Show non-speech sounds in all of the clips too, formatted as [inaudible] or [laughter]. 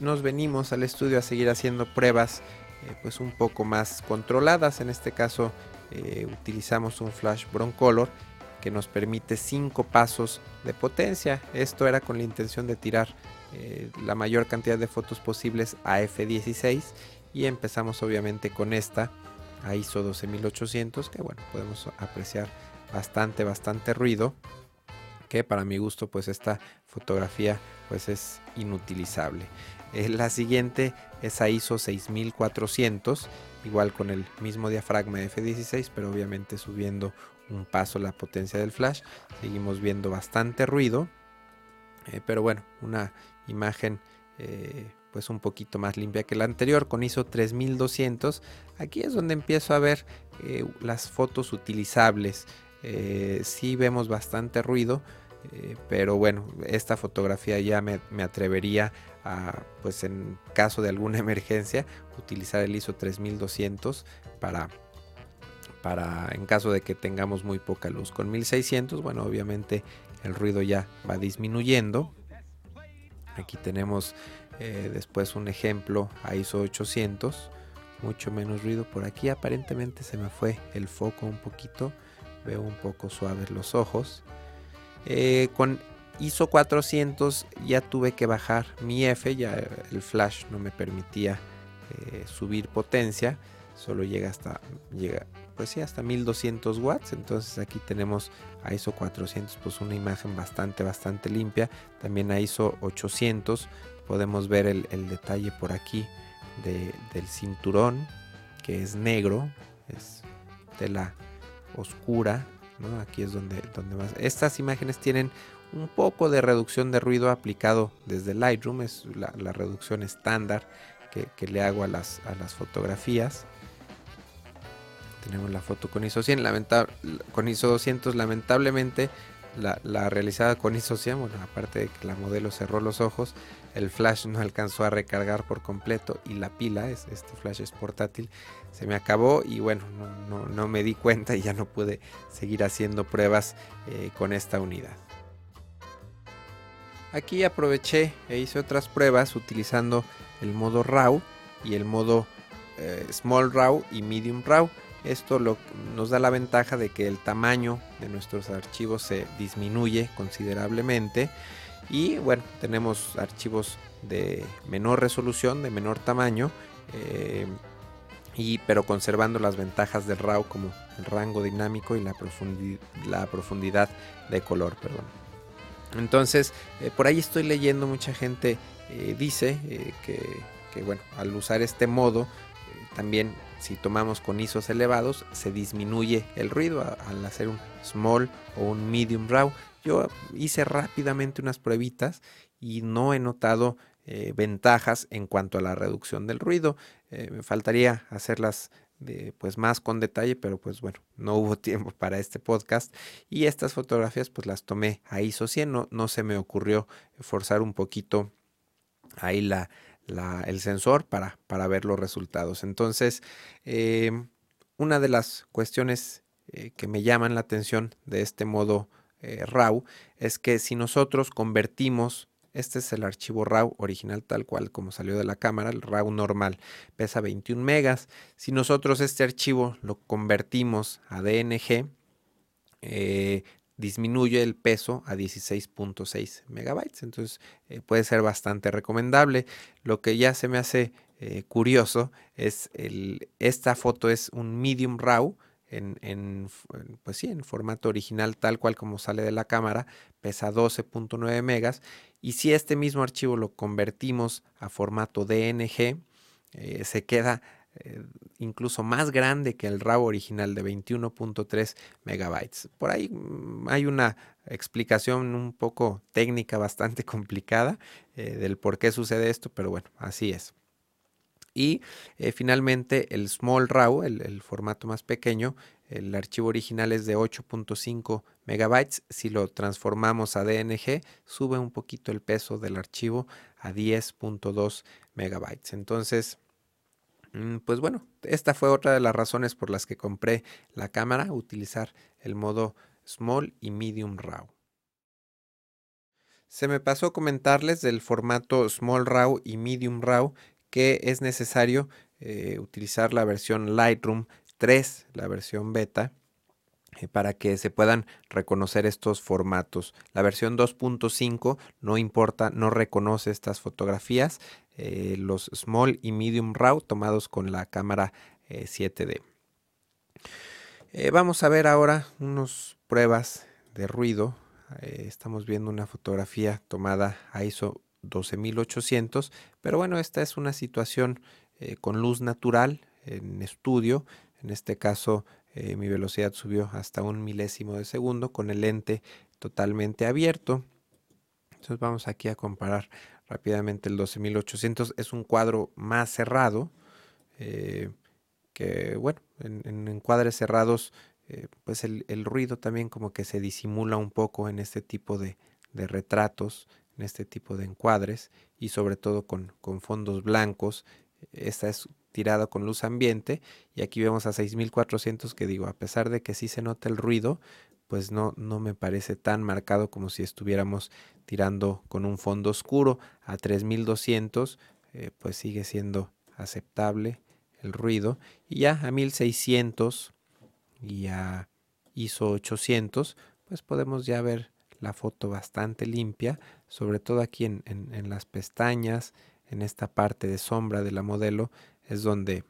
nos venimos al estudio a seguir haciendo pruebas pues un poco más controladas. En este caso utilizamos un flash broncolor que nos permite 5 pasos de potencia. Esto era con la intención de tirar la mayor cantidad de fotos posibles a f16 y empezamos obviamente con esta a ISO 12800 que bueno podemos apreciar bastante bastante ruido que para mi gusto pues esta fotografía pues es inutilizable eh, la siguiente es a ISO 6400 igual con el mismo diafragma de F16 pero obviamente subiendo un paso la potencia del flash. Seguimos viendo bastante ruido eh, pero bueno una imagen eh, pues un poquito más limpia que la anterior con ISO 3200 aquí es donde empiezo a ver eh, las fotos utilizables. Eh, sí vemos bastante ruido eh, pero bueno esta fotografía ya me, atrevería a pues en caso de alguna [laughs] emergencia utilizar el ISO 3200 para para en caso de que tengamos muy poca luz con 1600 bueno obviamente el ruido ya va disminuyendo aquí tenemos eh, después un ejemplo a ISO 800, mucho menos ruido. Por aquí aparentemente se me fue el foco un poquito, veo un poco suaves los ojos. Eh, con ISO 400 ya tuve que bajar mi F, ya el flash no me permitía eh, subir potencia, solo llega hasta, llega, pues sí, hasta 1200 watts. Entonces aquí tenemos a ISO 400, pues una imagen bastante, bastante limpia. También a ISO 800 podemos ver el, detalle por aquí del cinturón que es negro es tela oscura aquí es donde, donde más. Estas imágenes tienen un poco de reducción de ruido aplicado desde Lightroom es la, reducción estándar que, le hago a las, a las fotografías. Tenemos la foto con ISO 100 con ISO 200 lamentablemente la, realizada con ISO 100 bueno aparte de que la modelo cerró los ojos el flash no alcanzó a recargar por completo y la pila, este flash es portátil, se me acabó y bueno, no, me di cuenta y ya no pude seguir haciendo pruebas eh, con esta unidad. Aquí aproveché e hice otras pruebas utilizando el modo RAW y el modo eh, Small RAW y Medium RAW. Esto nos da la ventaja de que el tamaño de nuestros archivos se disminuye considerablemente y bueno, tenemos archivos de menor resolución, de menor tamaño, eh, y, pero conservando las ventajas del RAW como el rango dinámico y la, profundidad de color. Perdón. Entonces, eh, por ahí estoy leyendo, mucha gente eh, dice que, bueno, al usar este modo, también si tomamos con ISOs elevados, se disminuye el ruido al hacer un small o un medium RAW. Yo hice rápidamente unas pruebitas y no he notado eh, ventajas en cuanto a la reducción del ruido. Eh, me faltaría hacerlas pues más con detalle, pero pues bueno, no hubo [laughs] tiempo para este podcast y estas fotografías pues las tomé a ISO 100, no, no se me ocurrió forzar un poquito ahí la, el sensor para, para, ver los resultados. Entonces, em, una de las cuestiones eh, que me llaman la atención de este modo eh, RAW es que si nosotros convertimos, este es el archivo RAW original tal cual como salió de la cámara, el RAW normal pesa 21 megas, si nosotros este archivo lo convertimos a DNG, eh, disminuye el peso a 16.6 megabytes. Entonces eh, puede ser bastante recomendable. Lo que ya se me hace curioso es esta foto es un medium RAW en, pues sí, en formato original tal cual como sale de la cámara, pesa 12.9 megas y si este mismo archivo lo convertimos a formato DNG, eh, se queda eh, incluso más grande que el RAW original de 21.3 megabytes. Por ahí mm, hay una explicación un poco técnica bastante [laughs] complicada eh, del por qué sucede esto, pero bueno, así es. Y eh, finalmente el Small RAW, el, formato más pequeño, el archivo original es de 8.5 megabytes. Si lo transformamos a DNG, sube un poquito el peso del archivo a 10.2 megabytes. Entonces, pues bueno, esta fue otra de las razones por las que compré la cámara, utilizar el modo Small y Medium RAW. Se me pasó comentarles del formato Small RAW y Medium RAW que es necesario eh, utilizar la versión Lightroom 3, la versión beta, eh, para que se puedan reconocer estos formatos. La versión 2.5 no importa, no reconoce estas fotografías, eh, los Small y Medium RAW tomados con la cámara 7D. vamos a ver ahora unas pruebas de ruido. estamos viendo una fotografía tomada a ISO 12800, pero bueno, esta es una situación eh, con luz natural en estudio. En este caso, eh, mi velocidad subió hasta un milésimo de segundo con el lente totalmente abierto. Entonces vamos aquí a comparar rápidamente el 12800. Es un cuadro más cerrado. Eh, que bueno, en, encuadres cerrados, pues el, ruido también como que se disimula un poco en este tipo de, de retratos en este tipo de encuadres y sobre todo con, con fondos blancos. Esta es tirada con luz ambiente y aquí vemos a 6400 que digo, a pesar de que sí se nota el ruido, pues no, no me parece tan marcado como si estuviéramos tirando con un fondo oscuro. A 3200, eh, pues sigue siendo aceptable el ruido. Y ya a 1600 y a ISO 800 pues podemos ya ver la foto bastante limpia, sobre todo aquí en, las pestañas, en esta parte de sombra de la modelo, es donde,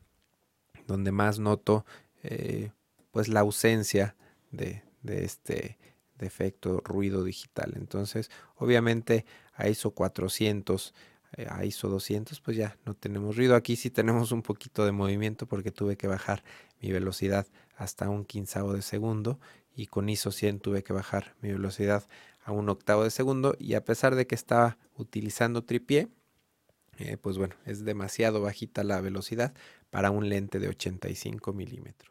donde más noto eh, pues la ausencia de, este defecto ruido digital. Entonces, obviamente a ISO 400, eh, a ISO 200, pues ya no tenemos ruido. Aquí sí tenemos un poquito de movimiento porque tuve que bajar mi velocidad hasta un quinzavo de segundo y con ISO 100 tuve que bajar mi velocidad a un octavo de segundo y a pesar de que estaba utilizando tripié, eh, pues bueno, es demasiado bajita la velocidad para un lente de 85 milímetros.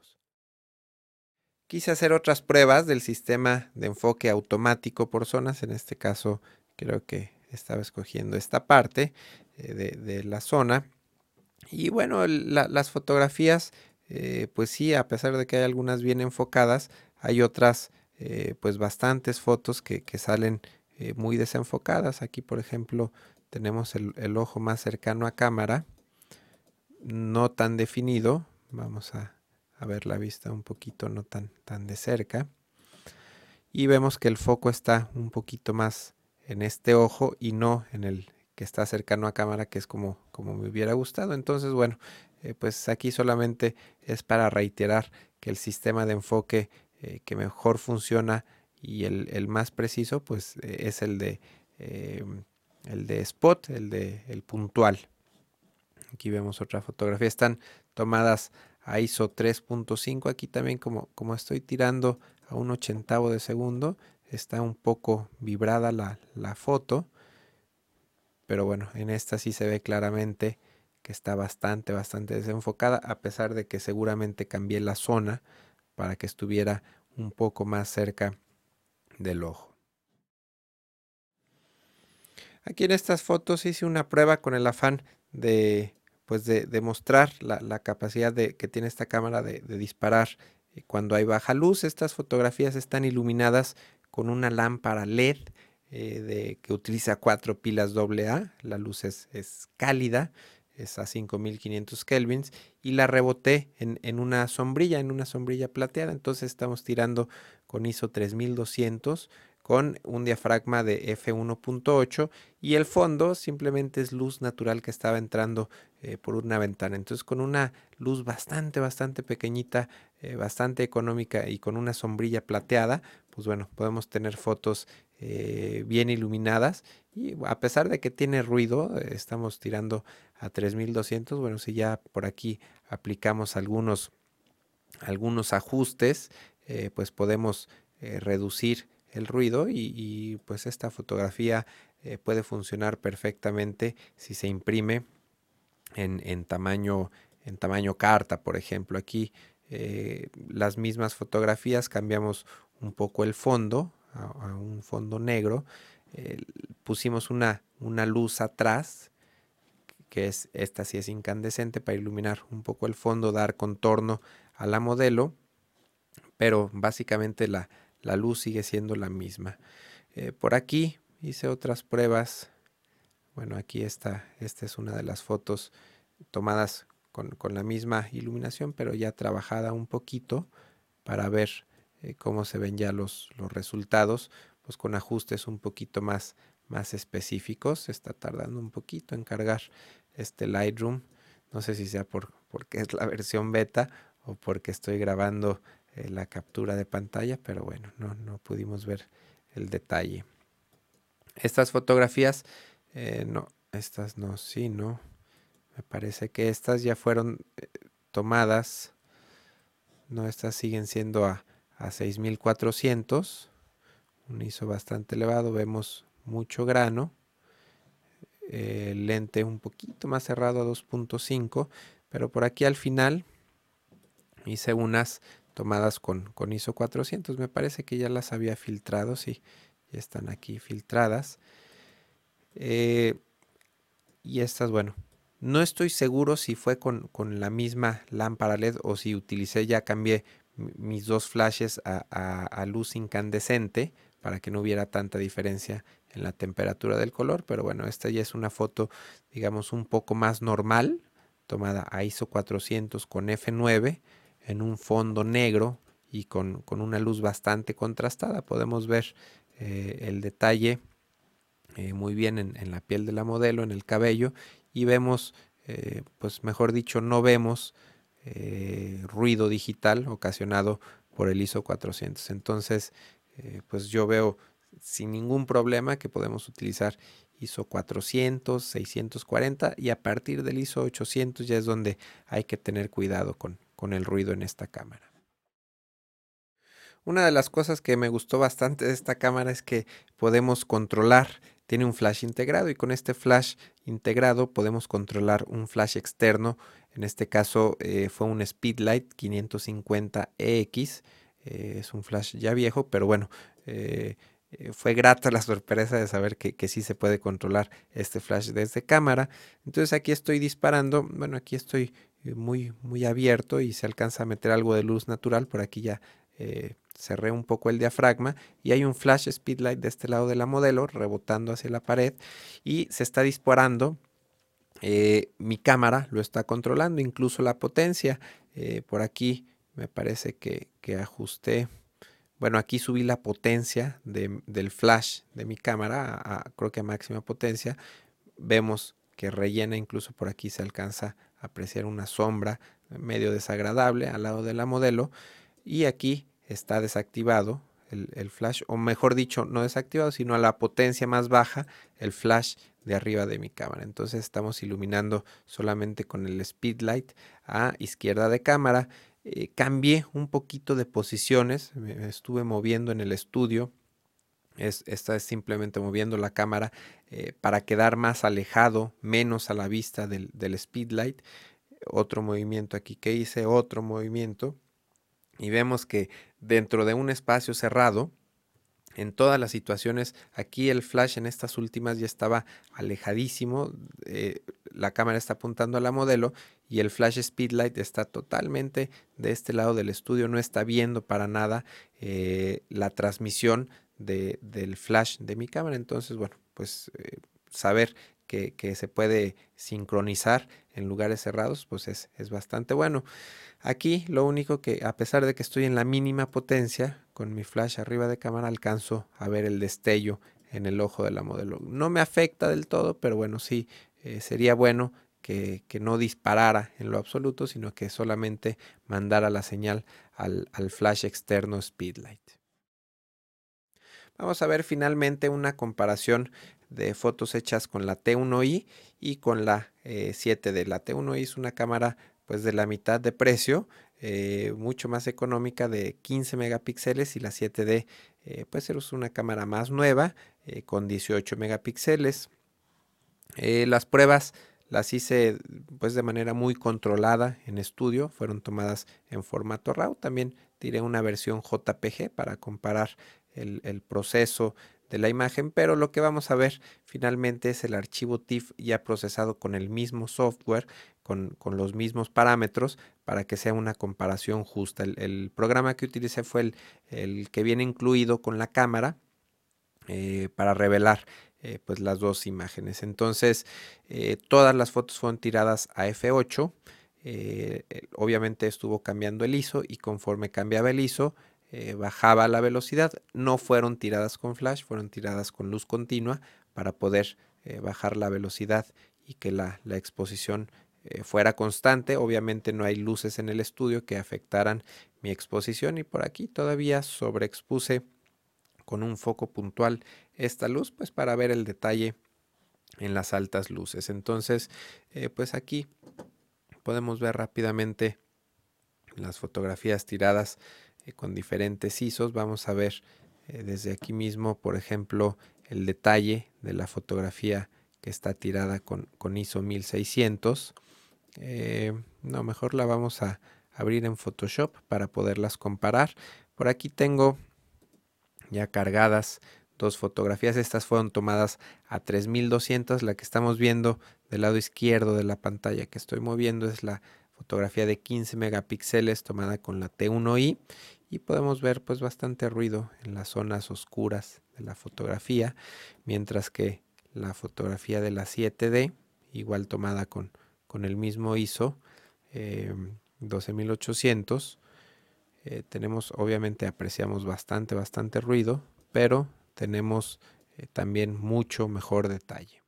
Quise hacer otras pruebas del sistema de enfoque automático por zonas, en este caso creo que estaba escogiendo esta parte eh, de, la zona. Y bueno, las fotografías, eh, pues sí, a pesar de que hay algunas bien enfocadas, hay otras eh, pues bastantes fotos que, salen muy desenfocadas. Aquí por ejemplo tenemos el, ojo más cercano a cámara, no tan definido. Vamos a, ver la vista un poquito no tan, tan de cerca. Y vemos que el foco está un poquito más en este ojo y no en el que está cercano a cámara, que es como, como me hubiera gustado. Entonces, bueno, eh, pues aquí solamente es para reiterar que el sistema de enfoque eh, que mejor funciona y el, más preciso pues eh, es el de eh, el de spot, el de el puntual. Aquí vemos otra fotografía, están tomadas a ISO 3.5. Aquí también como, como estoy tirando a un ochentavo de segundo, está un poco vibrada la, la foto. Pero bueno, en esta sí se ve claramente que está bastante, bastante desenfocada, a pesar de que seguramente cambié la zona para que estuviera un poco más cerca del ojo. Aquí en estas fotos hice una prueba con el afán de pues de, mostrar la, capacidad de, que tiene esta cámara de, disparar eh, cuando hay baja luz. Estas fotografías están iluminadas con una lámpara LED eh, de, que utiliza cuatro pilas AA. La luz es, cálida es a 5500 kelvins y la reboté en, una sombrilla, en una sombrilla plateada. Entonces estamos tirando con ISO 3200 con un diafragma de f1.8 y el fondo simplemente es luz natural que estaba entrando eh, por una ventana. Entonces con una luz bastante, bastante pequeñita, eh, bastante económica y con una sombrilla plateada, pues bueno, podemos tener fotos eh, bien iluminadas y a pesar de que tiene ruido, estamos tirando a 3200. Bueno, si ya por aquí aplicamos algunos, algunos ajustes, pues podemos reducir el ruido y, pues esta fotografía puede funcionar perfectamente si se imprime en, tamaño, en tamaño carta, por ejemplo. Aquí las mismas fotografías cambiamos un poco el fondo a, un fondo negro. pusimos una, una luz atrás, que es esta sí es incandescente para iluminar un poco el fondo, dar contorno a la modelo, pero básicamente la, luz sigue siendo la misma. Eh, por aquí hice otras pruebas. Bueno, aquí está, esta es una de las fotos tomadas con, la misma iluminación, pero ya trabajada un poquito para ver eh, cómo se ven ya los, los, resultados, pues con ajustes un poquito más, más específicos. Está tardando un poquito en cargar este Lightroom. No sé si sea por, porque es la versión beta o porque estoy grabando eh, la captura de pantalla, pero bueno, no, no pudimos ver el detalle. Estas fotografías, eh, no, estas no, sí, no. Me parece que estas ya fueron eh, tomadas. No, estas siguen siendo a, a 6400. Un ISO bastante elevado. Vemos mucho grano. El lente un poquito más cerrado a 2.5. Pero por aquí al final hice unas tomadas con, con ISO 400. Me parece que ya las había filtrado. Sí, ya están aquí filtradas. Eh, y estas, bueno, no estoy seguro si fue con, la misma lámpara LED o si utilicé, ya cambié mis dos flashes a, luz incandescente para que no hubiera tanta diferencia en la temperatura del color. Pero bueno, esta ya es una foto, digamos, un poco más normal, tomada a ISO 400 con F9 en un fondo negro y con, con una luz bastante contrastada. Podemos ver eh, el detalle eh, muy bien en, la piel de la modelo, en el cabello, y vemos, eh, pues mejor dicho, no vemos ruido digital ocasionado por el ISO 400. Entonces, pues yo veo sin ningún problema que podemos utilizar ISO 400, 640 y a partir del ISO 800 ya es donde hay que tener cuidado con el ruido en esta cámara. Una de las cosas que me gustó bastante de esta cámara es que podemos controlar, tiene un flash integrado y con este flash integrado podemos controlar un flash externo. En este caso eh, fue un Speedlight 550EX, eh, es un flash ya viejo, pero bueno, eh, fue grata la sorpresa de saber que, que, sí se puede controlar este flash desde cámara. Entonces aquí estoy disparando, bueno, aquí estoy muy, muy abierto y se alcanza a meter algo de luz natural, por aquí ya cerré un poco el diafragma y hay un flash speedlight de este lado de la modelo rebotando hacia la pared y se está disparando. Eh, mi cámara lo está controlando, incluso la potencia. Eh, por aquí me parece que, ajusté. Bueno, aquí subí la potencia del flash de mi cámara creo que a máxima potencia. Vemos que rellena, incluso por aquí se alcanza a apreciar una sombra medio desagradable al lado de la modelo. Y aquí está desactivado el, flash, o mejor dicho, no desactivado, sino a la potencia más baja, el flash de arriba de mi cámara. Entonces estamos iluminando solamente con el speedlight a izquierda de cámara. Eh, cambié un poquito de posiciones, me estuve moviendo en el estudio. Es, esta es simplemente moviendo la cámara eh, para quedar más alejado, menos a la vista del speedlight. Otro movimiento aquí que hice, otro movimiento y vemos que dentro de un espacio cerrado, en todas las situaciones, aquí el flash en estas últimas ya estaba alejadísimo, eh, la cámara está apuntando a la modelo y el flash speedlight está totalmente de este lado del estudio, no está viendo para nada eh, la transmisión del flash de mi cámara, entonces bueno, pues eh, saber que, se puede sincronizar en lugares cerrados, pues es, es bastante bueno. Aquí lo único que, a pesar de que estoy en la mínima potencia, con mi flash arriba de cámara alcanzo a ver el destello en el ojo de la modelo. No me afecta del todo, pero bueno, sí, eh, sería bueno que, no disparara en lo absoluto, sino que solamente mandara la señal al, al flash externo Speedlight. Vamos a ver finalmente una comparación de fotos hechas con la T1i y con la 7D. Eh, la T1i es una cámara pues de la mitad de precio, eh, mucho más económica de 15 megapíxeles y la 7D eh, pues es una cámara más nueva eh, con 18 megapíxeles. las pruebas las hice pues de manera muy controlada en estudio, fueron tomadas en formato RAW, también tiré una versión JPG para comparar el, el proceso de la imagen, pero lo que vamos a ver finalmente es el archivo TIFF ya procesado con el mismo software, con, los mismos parámetros, para que sea una comparación justa. El, programa que utilicé fue el, el, que viene incluido con la cámara, para revelar pues las dos imágenes. Entonces todas las fotos fueron tiradas a F8. obviamente estuvo cambiando el ISO y conforme cambiaba el ISO bajaba la velocidad. No fueron tiradas con flash, fueron tiradas con luz continua para poder bajar la velocidad y que la, la exposición eh, fuera constante. Obviamente no hay luces en el estudio que afectaran mi exposición y por aquí todavía sobreexpuse con un foco puntual esta luz pues para ver el detalle en las altas luces. Entonces eh, pues aquí podemos ver rápidamente las fotografías tiradas eh, con diferentes ISOs. Vamos a ver desde aquí mismo por ejemplo el detalle de la fotografía que está tirada con, con ISO 1600 eh, no, mejor la vamos a abrir en Photoshop para poderlas comparar. Por aquí tengo ya cargadas dos fotografías. Estas fueron tomadas a 3200. La que estamos viendo del lado izquierdo de la pantalla que estoy moviendo es la fotografía de 15 megapíxeles tomada con la T1i y podemos ver pues bastante ruido en las zonas oscuras de la fotografía, mientras que la fotografía de la 7D, igual tomada con con el mismo ISO 12800. Em, eh, tenemos, obviamente apreciamos bastante, bastante ruido, pero tenemos eh, también mucho mejor detalle.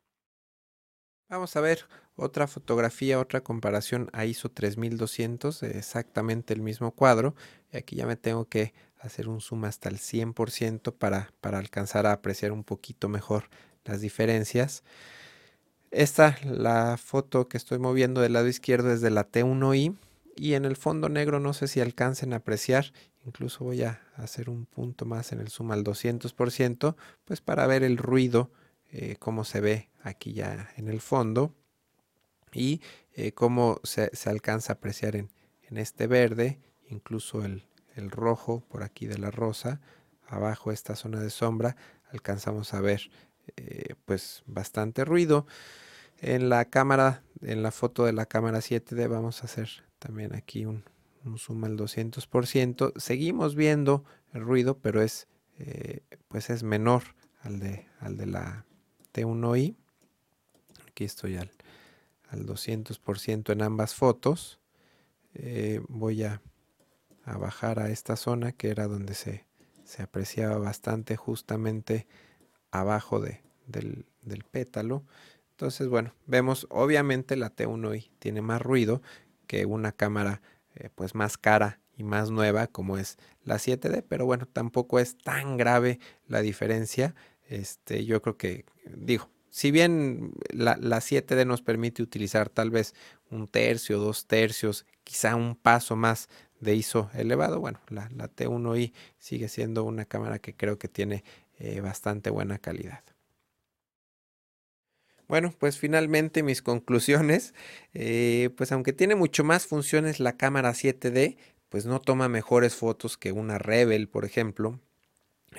Vamos a ver otra fotografía, otra comparación a ISO 3200, exactamente el mismo cuadro. Y aquí ya me tengo que hacer un zoom hasta el 100% para, para alcanzar a apreciar un poquito mejor las diferencias. Esta, la foto que estoy moviendo del lado izquierdo es de la T1i y en el fondo negro no sé si alcancen a apreciar, incluso voy a hacer un punto más en el zoom al 200%, pues para ver el ruido, eh, cómo se ve aquí ya en el fondo y eh, cómo se, alcanza a apreciar en, este verde, incluso el, rojo por aquí de la rosa, abajo esta zona de sombra, alcanzamos a ver eh, pues bastante ruido. En la cámara, en la foto de la cámara 7D vamos a hacer también aquí un, zoom al 200%. Seguimos viendo el ruido, pero es, eh, pues es menor al de, al de la T1i. Aquí estoy al, al 200% en ambas fotos. Eh, voy a, bajar a esta zona que era donde se, se apreciaba bastante justamente abajo de, del, del pétalo. Entonces, bueno, vemos obviamente la T1i tiene más ruido que una cámara eh, pues más cara y más nueva como es la 7D, pero bueno, tampoco es tan grave la diferencia. Este, yo creo que, digo, si bien la, 7D nos permite utilizar tal vez un tercio, dos tercios, quizá un paso más de ISO elevado, bueno, la, T1i sigue siendo una cámara que creo que tiene eh, bastante buena calidad. Bueno, pues finalmente mis conclusiones, [laughs] eh, pues aunque tiene mucho más funciones la cámara 7D, pues no toma mejores fotos que una Rebel, por ejemplo.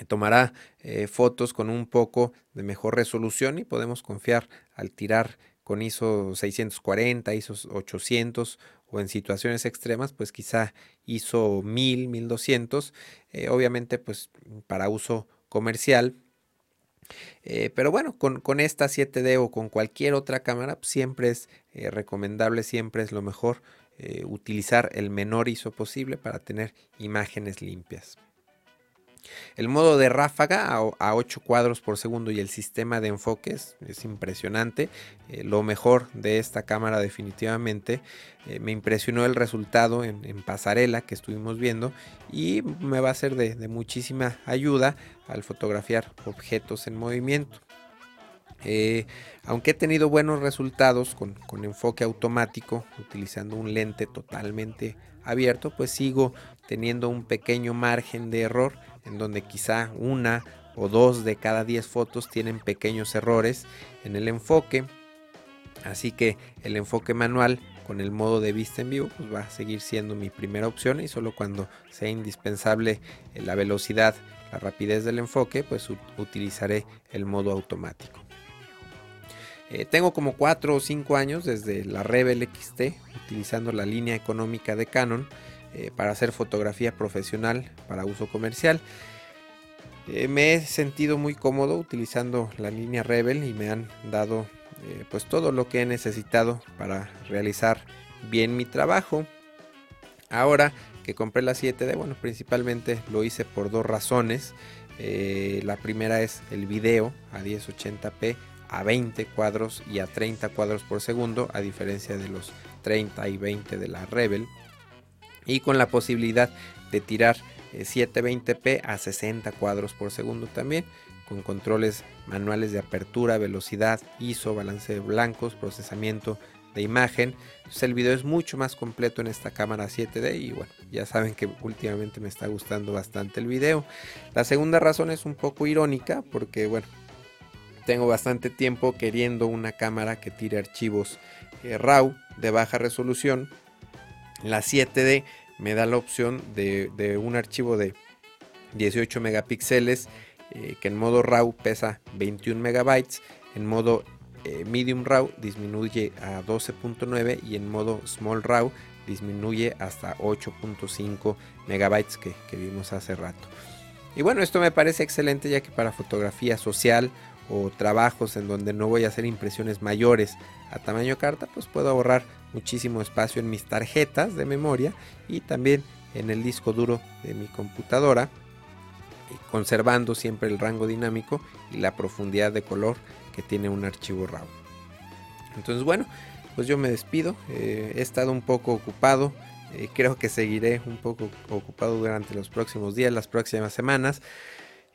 Tomará eh, fotos con un poco de mejor resolución y podemos confiar al tirar con ISO 640, ISO 800 o en situaciones extremas, pues quizá ISO 1000, 1200. Eh, obviamente, pues para uso comercial, eh, pero bueno, con, esta 7D o con cualquier otra cámara, pues, siempre es eh, recomendable, siempre es lo mejor eh, utilizar el menor ISO posible para tener imágenes limpias. El modo de ráfaga a, 8 cuadros por segundo y el sistema de enfoques es impresionante. Eh, lo mejor de esta cámara definitivamente. Eh, me impresionó el resultado en, pasarela que estuvimos viendo y me va a ser de, muchísima ayuda al fotografiar objetos en movimiento. Eh, aunque he tenido buenos resultados con, con, enfoque automático utilizando un lente totalmente abierto, pues sigo teniendo un pequeño margen de error en donde quizá una o dos de cada 10 fotos tienen pequeños errores en el enfoque. Así que el enfoque manual con el modo de vista en vivo pues va a seguir siendo mi primera opción y solo cuando sea indispensable eh, la velocidad, la rapidez del enfoque, pues utilizaré el modo automático. Eh, tengo como 4 o 5 años desde la Rebel XT utilizando la línea económica de Canon eh, para hacer fotografía profesional para uso comercial. Eh, me he sentido muy cómodo utilizando la línea Rebel y me han dado eh, pues todo lo que he necesitado para realizar bien mi trabajo. Ahora que compré la 7D, bueno, principalmente lo hice por dos razones. La primera es el video a 1080p a 20 cuadros y a 30 cuadros por segundo, a diferencia de los 30 y 20 de la Rebel. Y con la posibilidad de tirar 720p eh, a 60 cuadros por segundo también, con controles manuales de apertura, velocidad, ISO, balance de blancos, procesamiento de imagen. el video es mucho más completo en esta cámara 7D y bueno, ya saben que últimamente me está gustando bastante el video. La segunda razón es un poco irónica porque bueno, tengo bastante tiempo queriendo una cámara que tire archivos eh, RAW de baja resolución. La 7D me da la opción de, un archivo de 18 megapíxeles eh, que en modo RAW pesa 21 megabytes, en modo eh, medium RAW disminuye a 12.9 y en modo small RAW disminuye hasta 8.5 megabytes que, que vimos hace rato. Y bueno, esto me parece excelente ya que para fotografía social o trabajos en donde no voy a hacer impresiones mayores a tamaño carta, pues puedo ahorrar muchísimo espacio en mis tarjetas de memoria y también en el disco duro de mi computadora, conservando siempre el rango dinámico y la profundidad de color que tiene un archivo RAW. Entonces bueno, pues yo me despido, eh, he estado un poco ocupado, eh, creo que seguiré un poco ocupado durante los próximos días, las próximas semanas.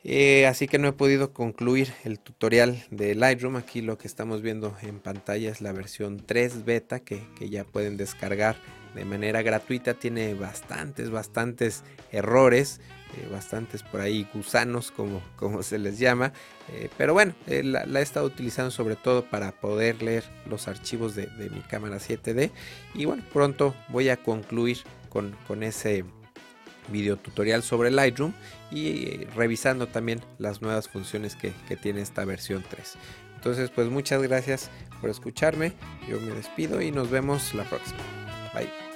Eh, así que no he podido concluir el tutorial de Lightroom. Aquí lo que estamos viendo en pantalla es la versión 3 beta que, ya pueden descargar de manera gratuita. Tiene bastantes, bastantes errores, eh, bastantes por ahí gusanos como, como se les llama. Eh, pero bueno, la, he estado utilizando sobre todo para poder leer los archivos de, mi cámara 7D. Y bueno, pronto voy a concluir con, con ese video tutorial sobre Lightroom y eh, revisando también las nuevas funciones que, tiene esta versión 3. Entonces pues muchas gracias por escucharme, yo me despido y nos vemos la próxima. Bye.